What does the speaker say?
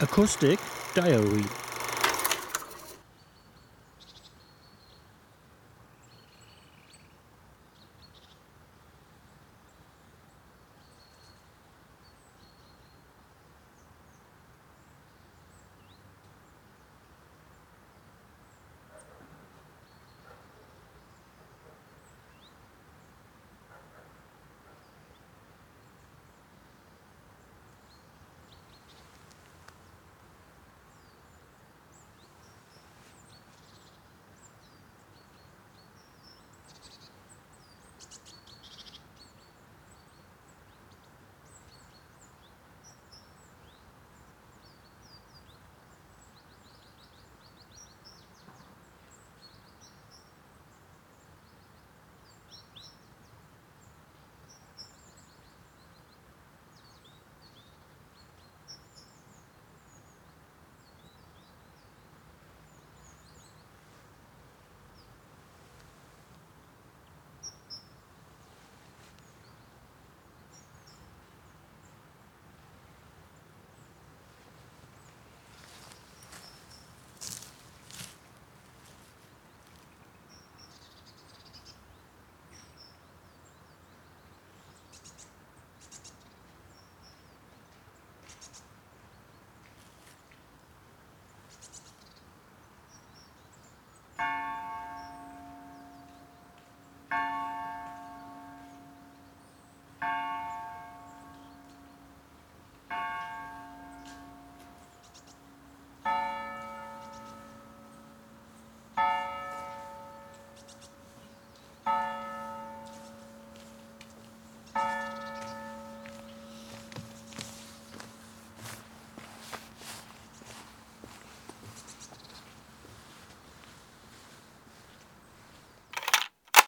Acoustic Diary.